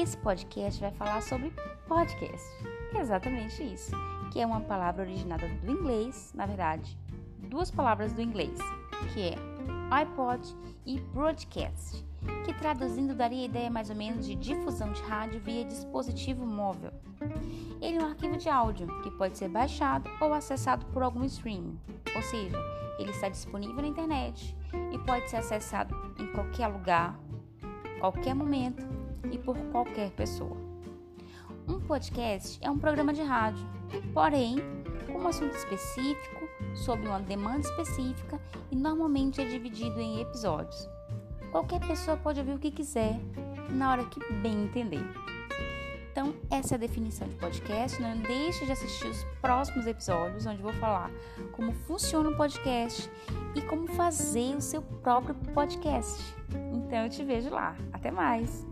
Esse podcast vai falar sobre podcast. Exatamente isso, que é uma palavra originada do inglês, na verdade, duas palavras do inglês, que é iPod e broadcast, que traduzindo daria a ideia mais ou menos de difusão de rádio via dispositivo móvel. Ele é um arquivo de áudio que pode ser baixado ou acessado por algum streaming, ou seja, ele está disponível na internet e pode ser acessado em qualquer lugar, qualquer momento e por qualquer pessoa. Um podcast é um programa de rádio, porém, com um assunto específico, sob uma demanda específica e normalmente é dividido em episódios. Qualquer pessoa pode ouvir o que quiser, na hora que bem entender. Então, essa é a definição de podcast. Não deixe de assistir os próximos episódios, onde vou falar como funciona o podcast e como fazer o seu próprio podcast. Então, eu te vejo lá. Até mais!